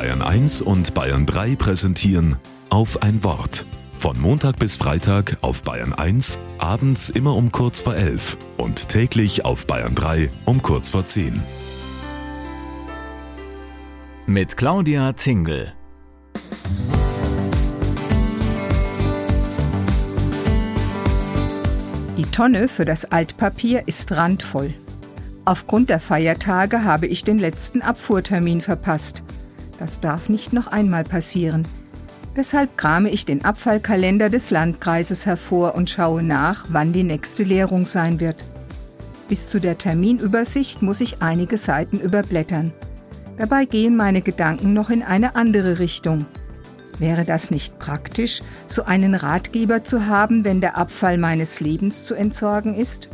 Bayern 1 und Bayern 3 präsentieren auf ein Wort. Von Montag bis Freitag auf Bayern 1, abends immer um kurz vor 11 und täglich auf Bayern 3 um kurz vor 10. Mit Claudia Zingel. Die Tonne für das Altpapier ist randvoll. Aufgrund der Feiertage habe ich den letzten Abfuhrtermin verpasst. Das darf nicht noch einmal passieren. Deshalb krame ich den Abfallkalender des Landkreises hervor und schaue nach, wann die nächste Leerung sein wird. Bis zu der Terminübersicht muss ich einige Seiten überblättern. Dabei gehen meine Gedanken noch in eine andere Richtung. Wäre das nicht praktisch, so einen Ratgeber zu haben, wenn der Abfall meines Lebens zu entsorgen ist?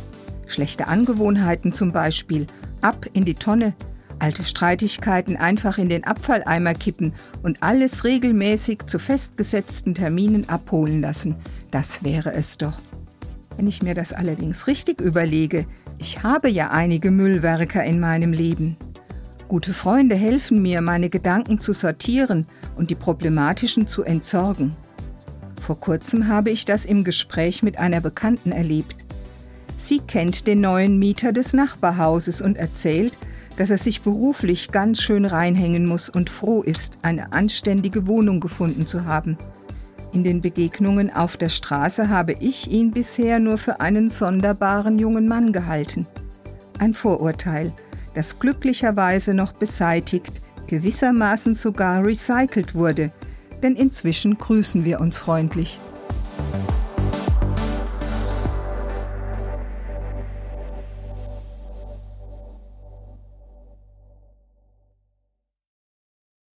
Schlechte Angewohnheiten zum Beispiel, ab in die Tonne, alte Streitigkeiten einfach in den Abfalleimer kippen und alles regelmäßig zu festgesetzten Terminen abholen lassen, das wäre es doch. Wenn ich mir das allerdings richtig überlege, ich habe ja einige Müllwerker in meinem Leben. Gute Freunde helfen mir, meine Gedanken zu sortieren und die problematischen zu entsorgen. Vor kurzem habe ich das im Gespräch mit einer Bekannten erlebt. Sie kennt den neuen Mieter des Nachbarhauses und erzählt, dass er sich beruflich ganz schön reinhängen muss und froh ist, eine anständige Wohnung gefunden zu haben. In den Begegnungen auf der Straße habe ich ihn bisher nur für einen sonderbaren jungen Mann gehalten. Ein Vorurteil, das glücklicherweise noch beseitigt, gewissermaßen sogar recycelt wurde, denn inzwischen grüßen wir uns freundlich.